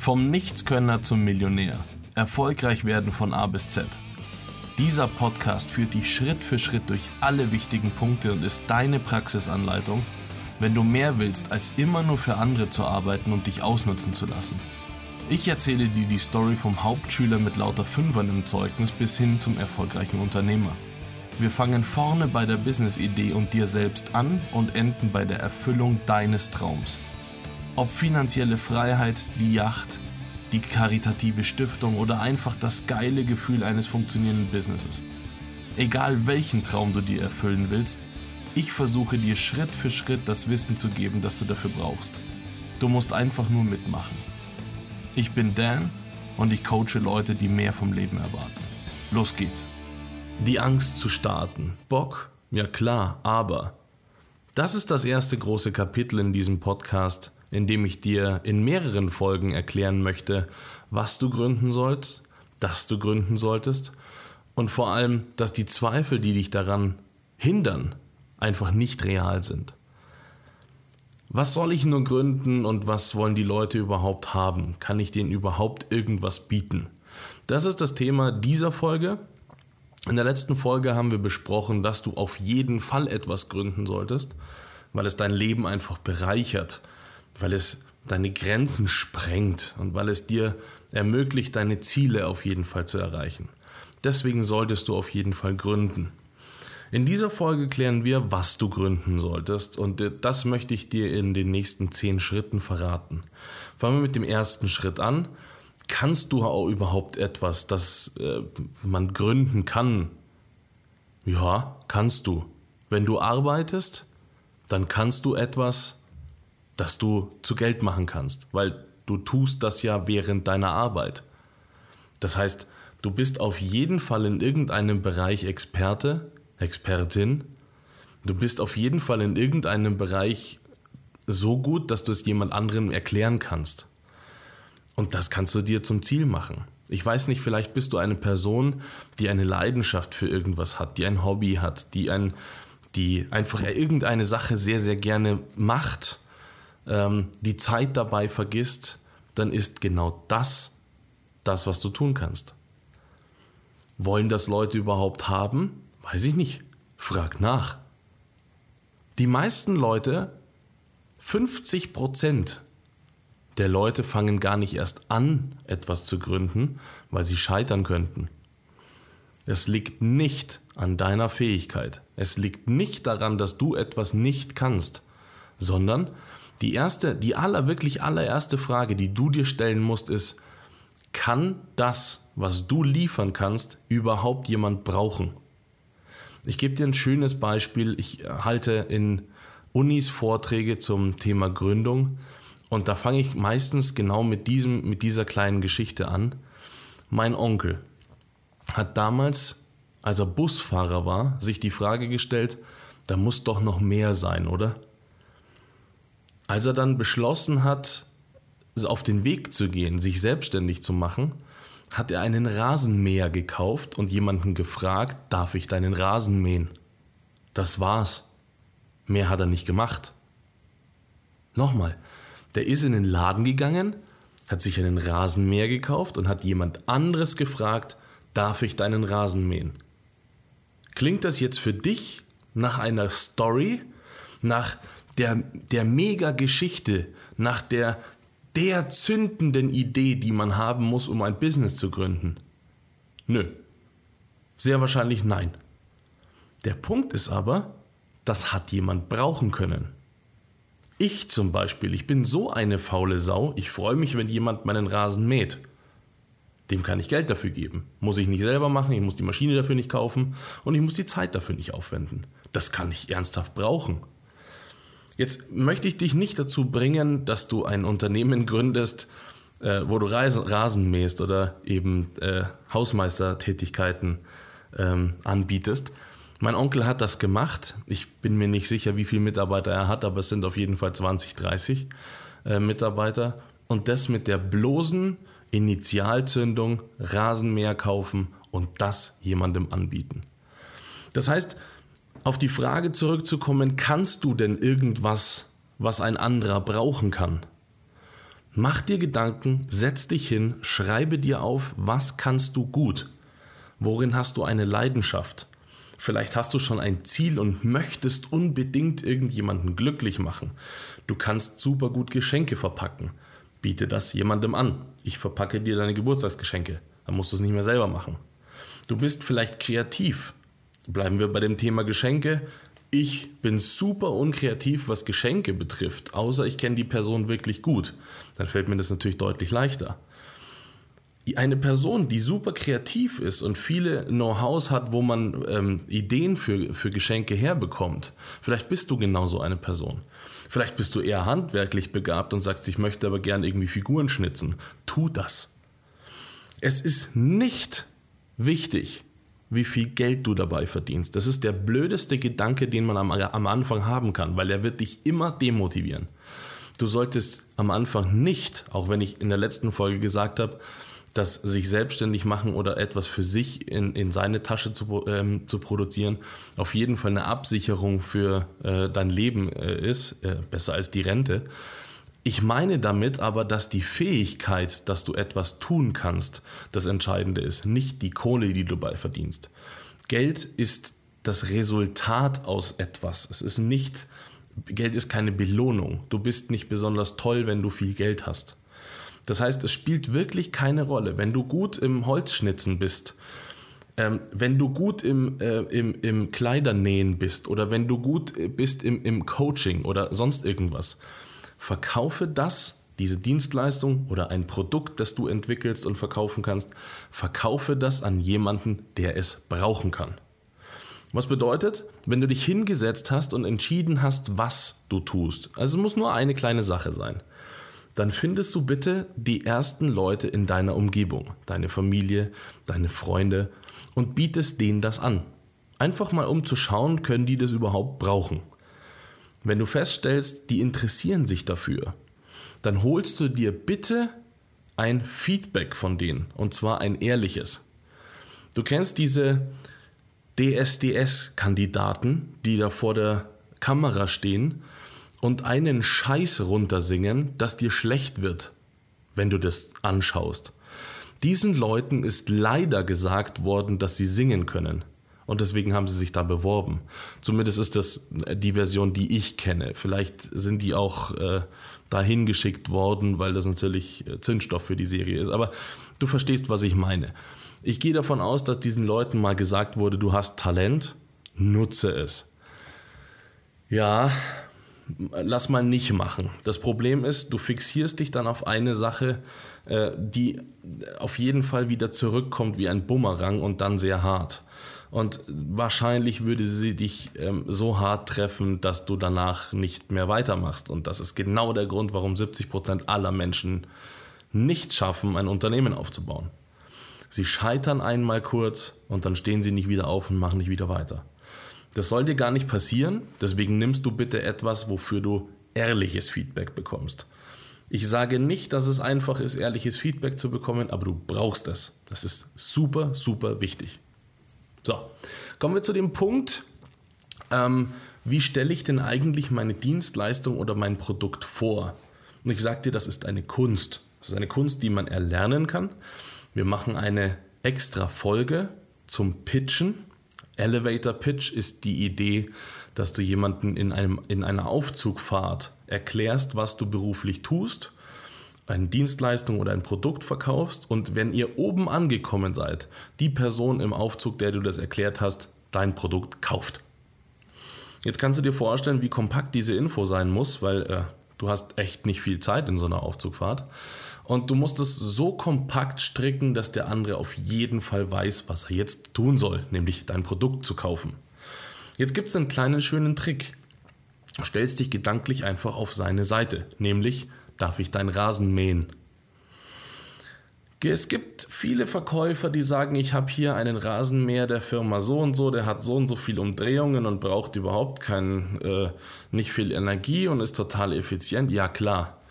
Vom Nichtskönner zum Millionär. Erfolgreich werden von A bis Z. Dieser Podcast führt dich Schritt für Schritt durch alle wichtigen Punkte und ist deine Praxisanleitung, wenn du mehr willst, als immer nur für andere zu arbeiten und dich ausnutzen zu lassen. Ich erzähle dir die Story vom Hauptschüler mit lauter Fünfern im Zeugnis bis hin zum erfolgreichen Unternehmer. Wir fangen vorne bei der Business-Idee und dir selbst an und enden bei der Erfüllung deines Traums. Ob finanzielle Freiheit, die Yacht, die karitative Stiftung oder einfach das geile Gefühl eines funktionierenden Businesses. Egal welchen Traum du dir erfüllen willst, ich versuche dir Schritt für Schritt das Wissen zu geben, das du dafür brauchst. Du musst einfach nur mitmachen. Ich bin Dan und ich coache Leute, die mehr vom Leben erwarten. Los geht's. Die Angst zu starten. Bock? Ja klar, aber. Das ist das erste große Kapitel in diesem Podcast in dem ich dir in mehreren Folgen erklären möchte, was du gründen sollst, dass du gründen solltest und vor allem, dass die Zweifel, die dich daran hindern, einfach nicht real sind. Was soll ich nur gründen und was wollen die Leute überhaupt haben? Kann ich denen überhaupt irgendwas bieten? Das ist das Thema dieser Folge. In der letzten Folge haben wir besprochen, dass du auf jeden Fall etwas gründen solltest, weil es dein Leben einfach bereichert weil es deine Grenzen sprengt und weil es dir ermöglicht, deine Ziele auf jeden Fall zu erreichen. Deswegen solltest du auf jeden Fall gründen. In dieser Folge klären wir, was du gründen solltest und das möchte ich dir in den nächsten zehn Schritten verraten. Fangen wir mit dem ersten Schritt an. Kannst du auch überhaupt etwas, das äh, man gründen kann? Ja, kannst du. Wenn du arbeitest, dann kannst du etwas, dass du zu Geld machen kannst, weil du tust das ja während deiner Arbeit. Das heißt, du bist auf jeden Fall in irgendeinem Bereich Experte, Expertin. Du bist auf jeden Fall in irgendeinem Bereich so gut, dass du es jemand anderem erklären kannst. Und das kannst du dir zum Ziel machen. Ich weiß nicht, vielleicht bist du eine Person, die eine Leidenschaft für irgendwas hat, die ein Hobby hat, die, ein, die einfach irgendeine Sache sehr, sehr gerne macht ähm, die Zeit dabei vergisst, dann ist genau das das, was du tun kannst. Wollen das Leute überhaupt haben? Weiß ich nicht. Frag nach. Die meisten Leute, 50 Prozent der Leute fangen gar nicht erst an, etwas zu gründen, weil sie scheitern könnten. Es liegt nicht an deiner Fähigkeit. Es liegt nicht daran, dass du etwas nicht kannst, sondern die erste, die aller, wirklich allererste Frage, die du dir stellen musst, ist, kann das, was du liefern kannst, überhaupt jemand brauchen? Ich gebe dir ein schönes Beispiel. Ich halte in Unis Vorträge zum Thema Gründung und da fange ich meistens genau mit, diesem, mit dieser kleinen Geschichte an. Mein Onkel hat damals, als er Busfahrer war, sich die Frage gestellt, da muss doch noch mehr sein, oder? Als er dann beschlossen hat, auf den Weg zu gehen, sich selbstständig zu machen, hat er einen Rasenmäher gekauft und jemanden gefragt, darf ich deinen Rasen mähen? Das war's. Mehr hat er nicht gemacht. Nochmal, der ist in den Laden gegangen, hat sich einen Rasenmäher gekauft und hat jemand anderes gefragt, darf ich deinen Rasen mähen? Klingt das jetzt für dich nach einer Story, nach der, der Mega-Geschichte, nach der, der zündenden Idee, die man haben muss, um ein Business zu gründen? Nö. Sehr wahrscheinlich nein. Der Punkt ist aber, das hat jemand brauchen können. Ich zum Beispiel, ich bin so eine faule Sau, ich freue mich, wenn jemand meinen Rasen mäht. Dem kann ich Geld dafür geben. Muss ich nicht selber machen, ich muss die Maschine dafür nicht kaufen und ich muss die Zeit dafür nicht aufwenden. Das kann ich ernsthaft brauchen. Jetzt möchte ich dich nicht dazu bringen, dass du ein Unternehmen gründest, äh, wo du Rasen mähst oder eben äh, Hausmeistertätigkeiten ähm, anbietest. Mein Onkel hat das gemacht. Ich bin mir nicht sicher, wie viele Mitarbeiter er hat, aber es sind auf jeden Fall 20, 30 äh, Mitarbeiter. Und das mit der bloßen Initialzündung, Rasenmäher kaufen und das jemandem anbieten. Das heißt, auf die Frage zurückzukommen, kannst du denn irgendwas, was ein anderer brauchen kann? Mach dir Gedanken, setz dich hin, schreibe dir auf, was kannst du gut? Worin hast du eine Leidenschaft? Vielleicht hast du schon ein Ziel und möchtest unbedingt irgendjemanden glücklich machen. Du kannst super gut Geschenke verpacken. Biete das jemandem an. Ich verpacke dir deine Geburtstagsgeschenke. Dann musst du es nicht mehr selber machen. Du bist vielleicht kreativ. Bleiben wir bei dem Thema Geschenke. Ich bin super unkreativ, was Geschenke betrifft, außer ich kenne die Person wirklich gut. Dann fällt mir das natürlich deutlich leichter. Eine Person, die super kreativ ist und viele Know-hows hat, wo man ähm, Ideen für, für Geschenke herbekommt, vielleicht bist du genauso eine Person. Vielleicht bist du eher handwerklich begabt und sagst, ich möchte aber gern irgendwie Figuren schnitzen. Tu das. Es ist nicht wichtig, wie viel Geld du dabei verdienst. Das ist der blödeste Gedanke, den man am, am Anfang haben kann, weil er wird dich immer demotivieren. Du solltest am Anfang nicht, auch wenn ich in der letzten Folge gesagt habe, dass sich selbstständig machen oder etwas für sich in, in seine Tasche zu, ähm, zu produzieren, auf jeden Fall eine Absicherung für äh, dein Leben äh, ist, äh, besser als die Rente. Ich meine damit aber, dass die Fähigkeit, dass du etwas tun kannst, das Entscheidende ist, nicht die Kohle, die du dabei verdienst. Geld ist das Resultat aus etwas. Es ist nicht, Geld ist keine Belohnung. Du bist nicht besonders toll, wenn du viel Geld hast. Das heißt, es spielt wirklich keine Rolle. Wenn du gut im Holzschnitzen bist, ähm, wenn du gut im, äh, im, im Kleidernähen bist oder wenn du gut bist im, im Coaching oder sonst irgendwas, verkaufe das, diese Dienstleistung oder ein Produkt, das du entwickelst und verkaufen kannst, verkaufe das an jemanden, der es brauchen kann. Was bedeutet, wenn du dich hingesetzt hast und entschieden hast, was du tust, also es muss nur eine kleine Sache sein, dann findest du bitte die ersten Leute in deiner Umgebung, deine Familie, deine Freunde und bietest denen das an. Einfach mal um zu schauen, können die das überhaupt brauchen. Wenn du feststellst, die interessieren sich dafür, dann holst du dir bitte ein Feedback von denen und zwar ein ehrliches. Du kennst diese DSDS-Kandidaten, die da vor der Kamera stehen und einen Scheiß runtersingen, dass dir schlecht wird, wenn du das anschaust. Diesen Leuten ist leider gesagt worden, dass sie singen können und deswegen haben sie sich da beworben. Zumindest ist das die Version, die ich kenne. Vielleicht sind die auch äh, dahin geschickt worden, weil das natürlich äh, Zündstoff für die Serie ist. Aber du verstehst, was ich meine. Ich gehe davon aus, dass diesen Leuten mal gesagt wurde, du hast Talent, nutze es. Ja, lass mal nicht machen. Das Problem ist, du fixierst dich dann auf eine Sache, äh, die auf jeden Fall wieder zurückkommt wie ein Bumerang und dann sehr hart. Und wahrscheinlich würde sie dich ähm, so hart treffen, dass du danach nicht mehr weitermachst. Und das ist genau der Grund, warum 70 Prozent aller Menschen nicht schaffen, ein Unternehmen aufzubauen. Sie scheitern einmal kurz und dann stehen sie nicht wieder auf und machen nicht wieder weiter. Das soll dir gar nicht passieren, deswegen nimmst du bitte etwas, wofür du ehrliches Feedback bekommst. Ich sage nicht, dass es einfach ist, ehrliches Feedback zu bekommen, aber du brauchst es. Das ist super, super wichtig. So, kommen wir zu dem Punkt, ähm, wie stelle ich denn eigentlich meine Dienstleistung oder mein Produkt vor? Und ich sage dir, das ist eine Kunst. Das ist eine Kunst, die man erlernen kann. Wir machen eine extra Folge zum Pitchen. Elevator Pitch ist die Idee, dass du jemanden in, einem, in einer Aufzugfahrt erklärst, was du beruflich tust eine Dienstleistung oder ein Produkt verkaufst und wenn ihr oben angekommen seid, die Person im Aufzug, der du das erklärt hast, dein Produkt kauft. Jetzt kannst du dir vorstellen, wie kompakt diese Info sein muss, weil äh, du hast echt nicht viel Zeit in so einer Aufzugfahrt. Und du musst es so kompakt stricken, dass der andere auf jeden Fall weiß, was er jetzt tun soll, nämlich dein Produkt zu kaufen. Jetzt gibt es einen kleinen schönen Trick. Stellst dich gedanklich einfach auf seine Seite, nämlich Darf ich deinen Rasen mähen? Es gibt viele Verkäufer, die sagen, ich habe hier einen Rasenmäher der Firma so und so, der hat so und so viel Umdrehungen und braucht überhaupt kein, äh, nicht viel Energie und ist total effizient. Ja klar,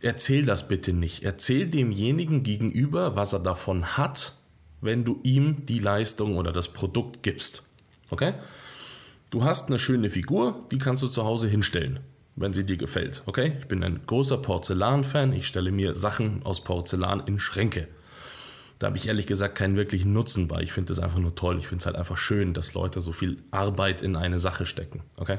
erzähl das bitte nicht. Erzähl demjenigen gegenüber, was er davon hat, wenn du ihm die Leistung oder das Produkt gibst. Okay? Du hast eine schöne Figur, die kannst du zu Hause hinstellen. Wenn sie dir gefällt. Okay? Ich bin ein großer Porzellan-Fan. Ich stelle mir Sachen aus Porzellan in Schränke. Da habe ich ehrlich gesagt keinen wirklichen Nutzen bei. Ich finde das einfach nur toll. Ich finde es halt einfach schön, dass Leute so viel Arbeit in eine Sache stecken. Okay?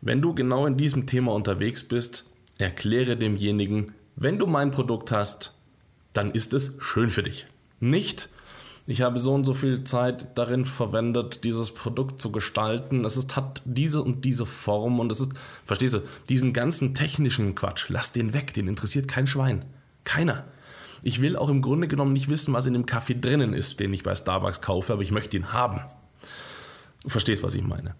Wenn du genau in diesem Thema unterwegs bist, erkläre demjenigen, wenn du mein Produkt hast, dann ist es schön für dich. Nicht, ich habe so und so viel Zeit darin verwendet, dieses Produkt zu gestalten. Es ist, hat diese und diese Form und es ist, verstehst du, diesen ganzen technischen Quatsch, lass den weg, den interessiert kein Schwein. Keiner. Ich will auch im Grunde genommen nicht wissen, was in dem Kaffee drinnen ist, den ich bei Starbucks kaufe, aber ich möchte ihn haben. Du verstehst, was ich meine.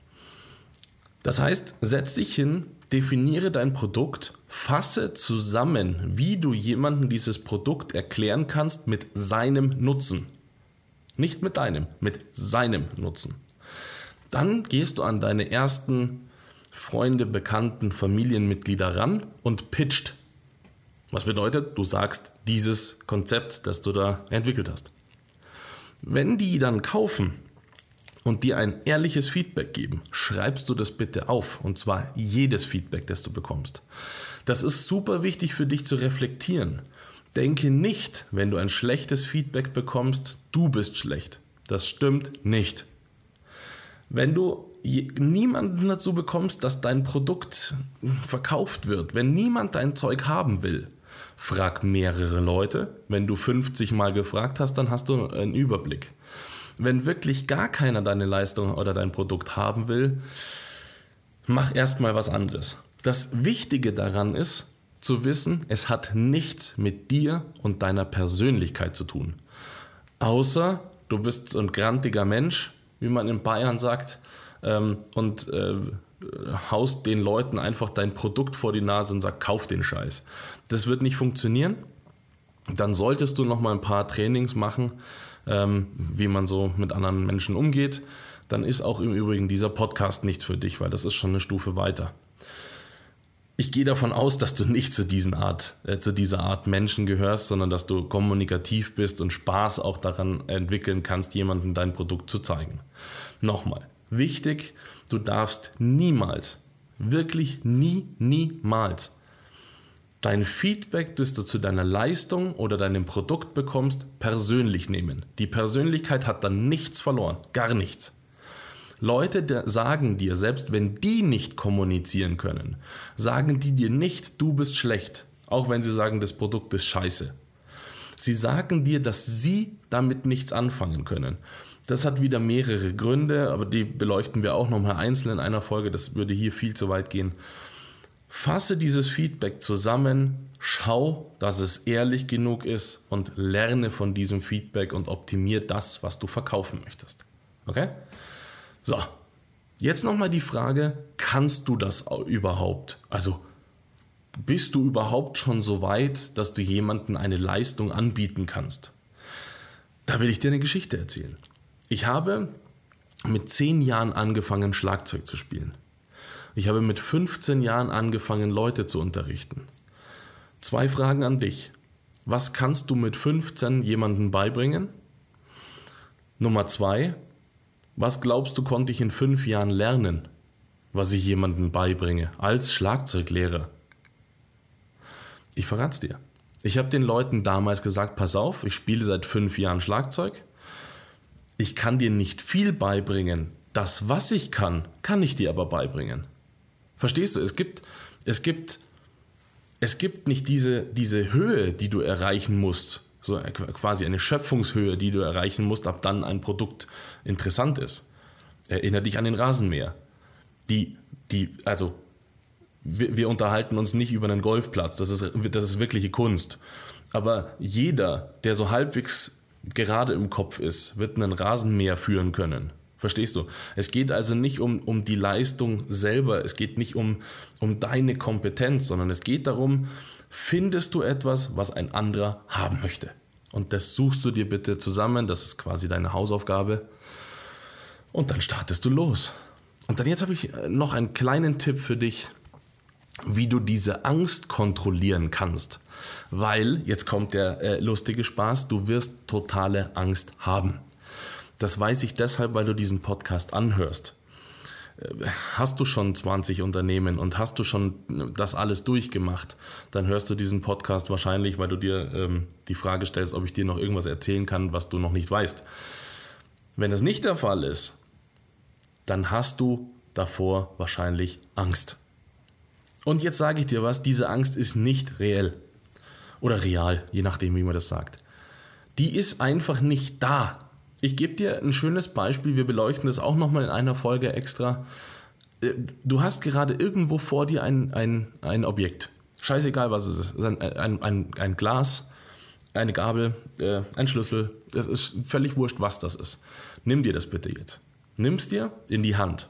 Das heißt, setz dich hin, definiere dein Produkt, fasse zusammen, wie du jemandem dieses Produkt erklären kannst mit seinem Nutzen. Nicht mit deinem, mit seinem Nutzen. Dann gehst du an deine ersten Freunde, Bekannten, Familienmitglieder ran und pitcht. Was bedeutet, du sagst dieses Konzept, das du da entwickelt hast. Wenn die dann kaufen und dir ein ehrliches Feedback geben, schreibst du das bitte auf. Und zwar jedes Feedback, das du bekommst. Das ist super wichtig für dich zu reflektieren. Denke nicht, wenn du ein schlechtes Feedback bekommst, du bist schlecht. Das stimmt nicht. Wenn du niemanden dazu bekommst, dass dein Produkt verkauft wird, wenn niemand dein Zeug haben will, frag mehrere Leute. Wenn du 50 Mal gefragt hast, dann hast du einen Überblick. Wenn wirklich gar keiner deine Leistung oder dein Produkt haben will, mach erstmal was anderes. Das Wichtige daran ist, zu wissen, es hat nichts mit dir und deiner Persönlichkeit zu tun. Außer du bist so ein grantiger Mensch, wie man in Bayern sagt, ähm, und äh, haust den Leuten einfach dein Produkt vor die Nase und sagst, kauf den Scheiß. Das wird nicht funktionieren. Dann solltest du noch mal ein paar Trainings machen, ähm, wie man so mit anderen Menschen umgeht. Dann ist auch im Übrigen dieser Podcast nichts für dich, weil das ist schon eine Stufe weiter ich gehe davon aus, dass du nicht zu, diesen Art, äh, zu dieser Art Menschen gehörst, sondern dass du kommunikativ bist und Spaß auch daran entwickeln kannst, jemandem dein Produkt zu zeigen. Nochmal, wichtig, du darfst niemals, wirklich nie, niemals dein Feedback, das du zu deiner Leistung oder deinem Produkt bekommst, persönlich nehmen. Die Persönlichkeit hat dann nichts verloren, gar nichts. Leute sagen dir, selbst wenn die nicht kommunizieren können, sagen die dir nicht, du bist schlecht, auch wenn sie sagen, das Produkt ist scheiße. Sie sagen dir, dass sie damit nichts anfangen können. Das hat wieder mehrere Gründe, aber die beleuchten wir auch nochmal einzeln in einer Folge. Das würde hier viel zu weit gehen. Fasse dieses Feedback zusammen, schau, dass es ehrlich genug ist und lerne von diesem Feedback und optimiere das, was du verkaufen möchtest. Okay? So, jetzt nochmal die Frage, kannst du das überhaupt? Also bist du überhaupt schon so weit, dass du jemandem eine Leistung anbieten kannst? Da will ich dir eine Geschichte erzählen. Ich habe mit 10 Jahren angefangen, Schlagzeug zu spielen. Ich habe mit 15 Jahren angefangen, Leute zu unterrichten. Zwei Fragen an dich. Was kannst du mit 15 jemandem beibringen? Nummer zwei, was glaubst du, konnte ich in fünf Jahren lernen, was ich jemandem beibringe, als Schlagzeuglehrer? Ich verrat's dir. Ich habe den Leuten damals gesagt, pass auf, ich spiele seit fünf Jahren Schlagzeug. Ich kann dir nicht viel beibringen. Das, was ich kann, kann ich dir aber beibringen. Verstehst du? Es gibt, es gibt, es gibt nicht diese, diese Höhe, die du erreichen musst, so quasi eine Schöpfungshöhe, die du erreichen musst, ab dann ein Produkt interessant ist. Erinnere dich an den Rasenmäher. Die, die, also, wir, wir unterhalten uns nicht über einen Golfplatz, das ist, das ist wirkliche Kunst. Aber jeder, der so halbwegs gerade im Kopf ist, wird einen Rasenmäher führen können. Verstehst du? Es geht also nicht um, um die Leistung selber, es geht nicht um, um deine Kompetenz, sondern es geht darum, findest du etwas, was ein anderer haben möchte. Und das suchst du dir bitte zusammen, das ist quasi deine Hausaufgabe. Und dann startest du los. Und dann jetzt habe ich äh, noch einen kleinen Tipp für dich, wie du diese Angst kontrollieren kannst. Weil, jetzt kommt der äh, lustige Spaß, du wirst totale Angst haben. Das weiß ich deshalb, weil du diesen Podcast anhörst. hast du schon 20 Unternehmen und hast du schon das alles durchgemacht, dann hörst du diesen Podcast wahrscheinlich, weil du dir ähm, die Frage stellst, ob ich dir noch irgendwas erzählen kann, was du noch nicht weißt. Wenn das nicht der Fall ist, dann hast du davor wahrscheinlich Angst. Und jetzt sage ich dir was, diese Angst ist nicht reell oder real, je nachdem, wie man das sagt. Die ist einfach nicht da. Ich gebe dir ein schönes Beispiel, wir beleuchten das auch nochmal in einer Folge extra. Äh, du hast gerade irgendwo vor dir ein, ein, ein Objekt. Scheißegal, was es ist. Ein, ein, ein, ein Glas, eine Gabel, äh, ein Schlüssel. Es ist völlig wurscht, was das ist. Nimm dir das bitte jetzt. Nimm es dir in die Hand.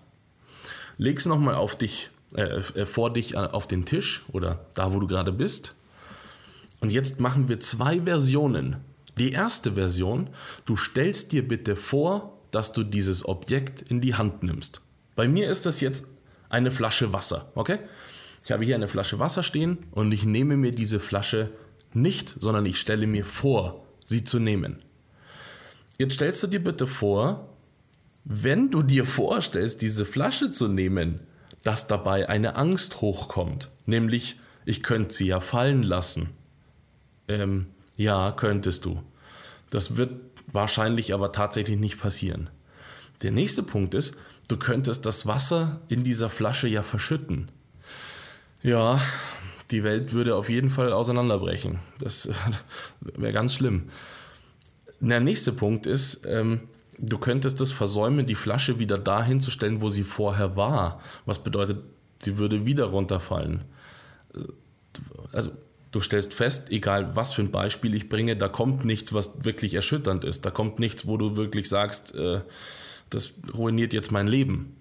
Leg es nochmal auf dich, äh, äh, vor dich äh, auf den Tisch oder da, wo du gerade bist. Und jetzt machen wir zwei Versionen die erste Version, du stellst dir bitte vor, dass du dieses Objekt in die Hand nimmst. Bei mir ist das jetzt eine Flasche Wasser, okay? Ich habe hier eine Flasche Wasser stehen und ich nehme mir diese Flasche nicht, sondern ich stelle mir vor, sie zu nehmen. Jetzt stellst du dir bitte vor, wenn du dir vorstellst, diese Flasche zu nehmen, dass dabei eine Angst hochkommt, nämlich ich könnte sie ja fallen lassen. Ähm, ja, könntest du. Das wird wahrscheinlich aber tatsächlich nicht passieren. Der nächste Punkt ist, du könntest das Wasser in dieser Flasche ja verschütten. Ja, die Welt würde auf jeden Fall auseinanderbrechen. Das wäre ganz schlimm. Der nächste Punkt ist, ähm, du könntest es versäumen, die Flasche wieder dahin zu stellen, wo sie vorher war. Was bedeutet, sie würde wieder runterfallen. Also Du stellst fest, egal was für ein Beispiel ich bringe, da kommt nichts, was wirklich erschütternd ist. Da kommt nichts, wo du wirklich sagst, äh, das ruiniert jetzt mein Leben.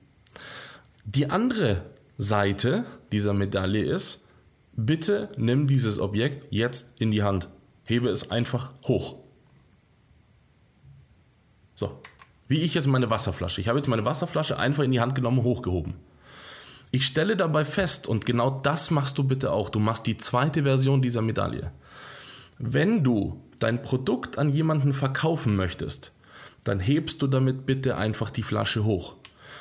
Die andere Seite dieser Medaille ist, bitte nimm dieses Objekt jetzt in die Hand. Hebe es einfach hoch. So, wie ich jetzt meine Wasserflasche. Ich habe jetzt meine Wasserflasche einfach in die Hand genommen, hochgehoben. Ich stelle dabei fest, und genau das machst du bitte auch, du machst die zweite Version dieser Medaille. Wenn du dein Produkt an jemanden verkaufen möchtest, dann hebst du damit bitte einfach die Flasche hoch.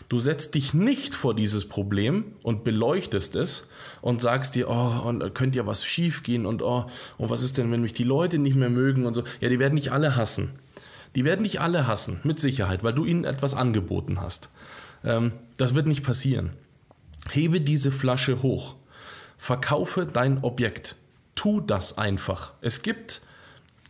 Du setzt dich nicht vor dieses Problem und beleuchtest es und sagst dir, oh, und könnte ja was schief gehen und oh, und was ist denn, wenn mich die Leute nicht mehr mögen und so. Ja, die werden nicht alle hassen. Die werden nicht alle hassen, mit Sicherheit, weil du ihnen etwas angeboten hast. Ähm, das wird nicht passieren. Hebe diese Flasche hoch. Verkaufe dein Objekt. Tu das einfach. Es gibt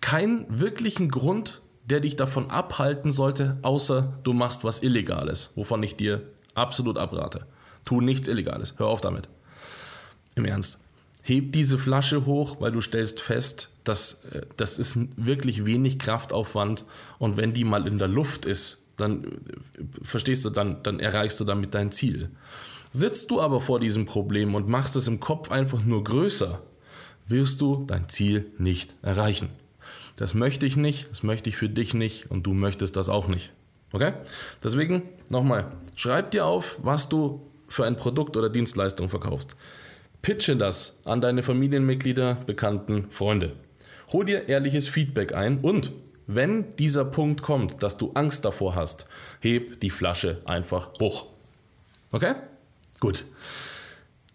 keinen wirklichen Grund, der dich davon abhalten sollte, außer du machst was Illegales, wovon ich dir absolut abrate. Tu nichts Illegales. Hör auf damit. Im Ernst. Heb diese Flasche hoch, weil du stellst fest, dass äh, das ist wirklich wenig Kraftaufwand und wenn die mal in der Luft ist, dann äh, verstehst du, dann, dann erreichst du damit dein Ziel. Sitzt du aber vor diesem Problem und machst es im Kopf einfach nur größer, wirst du dein Ziel nicht erreichen. Das möchte ich nicht, das möchte ich für dich nicht und du möchtest das auch nicht. Okay? Deswegen nochmal, schreib dir auf, was du für ein Produkt oder Dienstleistung verkaufst. Pitche das an deine Familienmitglieder, Bekannten, Freunde. Hol dir ehrliches Feedback ein und wenn dieser Punkt kommt, dass du Angst davor hast, heb die Flasche einfach hoch. Okay? Gut.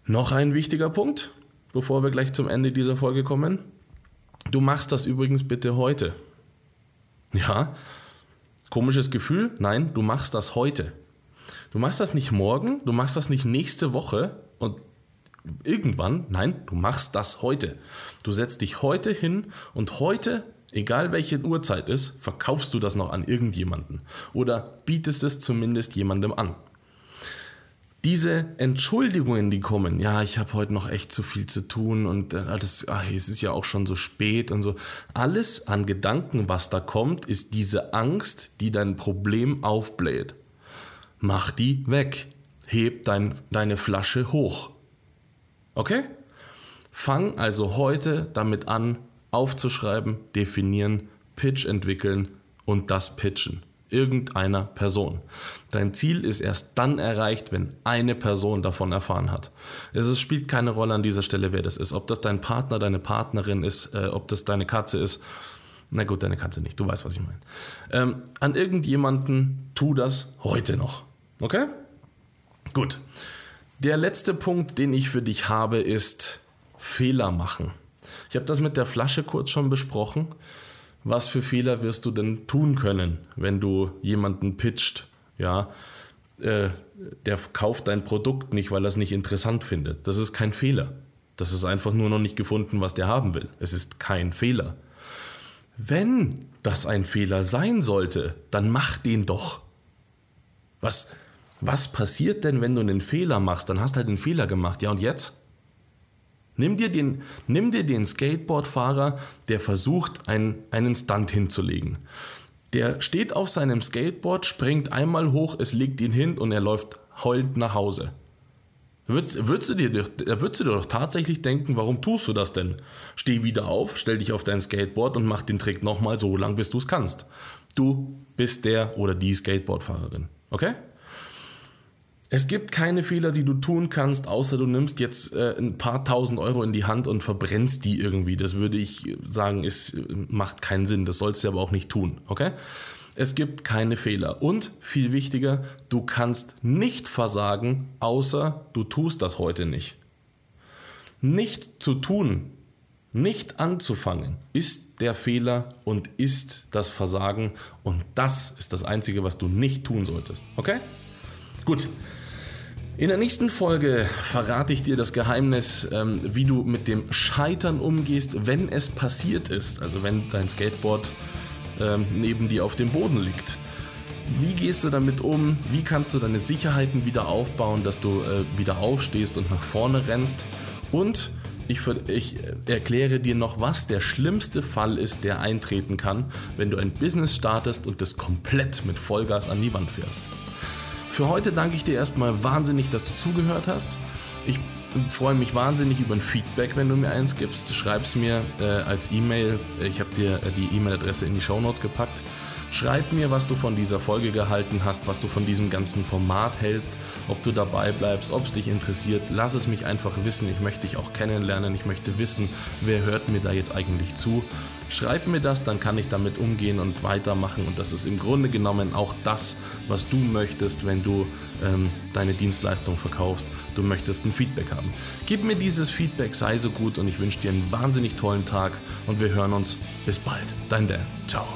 Noch ein wichtiger Punkt, bevor wir gleich zum Ende dieser Folge kommen. Du machst das übrigens bitte heute. Ja, komisches Gefühl? Nein, du machst das heute. Du machst das nicht morgen, du machst das nicht nächste Woche und irgendwann, nein, du machst das heute. Du setzt dich heute hin und heute, egal welche Uhrzeit ist, verkaufst du das noch an irgendjemanden oder bietest es zumindest jemandem an diese Entschuldigungen, die kommen, ja, ich habe heute noch echt zu viel zu tun und äh, das, ach, es ist ja auch schon so spät und so. Alles an Gedanken, was da kommt, ist diese Angst, die dein Problem aufbläht. Mach die weg. Heb dein, deine Flasche hoch. Okay? Fang also heute damit an, aufzuschreiben, definieren, Pitch entwickeln und das pitchen irgendeiner Person. Dein Ziel ist erst dann erreicht, wenn eine Person davon erfahren hat. Es spielt keine Rolle an dieser Stelle, wer das ist. Ob das dein Partner, deine Partnerin ist, äh, ob das deine Katze ist. Na gut, deine Katze nicht, du weißt, was ich meine. Ähm, an irgendjemanden tu das heute noch. Okay? Gut. Der letzte Punkt, den ich für dich habe, ist Fehler machen. Ich habe das mit der Flasche kurz schon besprochen. Was für Fehler wirst du denn tun können, wenn du jemanden pitcht? Ja, äh, der kauft dein Produkt nicht, weil er es nicht interessant findet. Das ist kein Fehler. Das ist einfach nur noch nicht gefunden, was der haben will. Es ist kein Fehler. Wenn das ein Fehler sein sollte, dann mach den doch. Was, was passiert denn, wenn du einen Fehler machst? Dann hast du halt den Fehler gemacht. Ja, und jetzt? Nimm dir den, nimm dir den Skateboardfahrer, der versucht, einen, einen Stunt hinzulegen. Der steht auf seinem Skateboard, springt einmal hoch, es legt ihn hin und er läuft heulend nach Hause. Würdest, würdest, du dir, würdest du dir doch tatsächlich denken, warum tust du das denn? Steh wieder auf, stell dich auf dein Skateboard und mach den Trick nochmal so lang, bis du es kannst. Du bist der oder die Skateboardfahrerin. Okay? Es gibt keine Fehler, die du tun kannst, außer du nimmst jetzt äh, ein paar tausend Euro in die Hand und verbrennst die irgendwie. Das würde ich sagen, ist, macht keinen Sinn. Das sollst du aber auch nicht tun. Okay? Es gibt keine Fehler. Und viel wichtiger, du kannst nicht versagen, außer du tust das heute nicht. Nicht zu tun, nicht anzufangen, ist der Fehler und ist das Versagen. Und das ist das Einzige, was du nicht tun solltest. Okay? Gut. In der nächsten Folge verrate ich dir das Geheimnis, ähm, wie du mit dem Scheitern umgehst, wenn es passiert ist. Also wenn dein Skateboard ähm, neben dir auf dem Boden liegt. Wie gehst du damit um? Wie kannst du deine Sicherheiten wieder aufbauen, dass du äh, wieder aufstehst und nach vorne rennst? Und ich, ich, erkläre dir noch, was der schlimmste Fall ist, der eintreten kann, wenn du ein Business startest und das komplett mit Vollgas an die Wand fährst. Für heute danke ich dir erstmal wahnsinnig, dass du zugehört hast. Ich freue mich wahnsinnig über ein Feedback, wenn du mir eins gibst. Schreib es mir äh, als E-Mail. Ich habe dir äh, die E-Mail-Adresse in die Show Notes gepackt. Schreib mir, was du von dieser Folge gehalten hast, was du von diesem ganzen Format hältst, ob du dabei bleibst, ob es dich interessiert. Lass es mich einfach wissen. Ich möchte dich auch kennenlernen. Ich möchte wissen, wer hört mir da jetzt eigentlich zu. Schreib mir das, dann kann ich damit umgehen und weitermachen. Und das ist im Grunde genommen auch das, was du möchtest, wenn du ähm, deine Dienstleistung verkaufst. Du möchtest ein Feedback haben. Gib mir dieses Feedback, sei so gut und ich wünsche dir einen wahnsinnig tollen Tag und wir hören uns. Bis bald. Dein Dan. Ciao.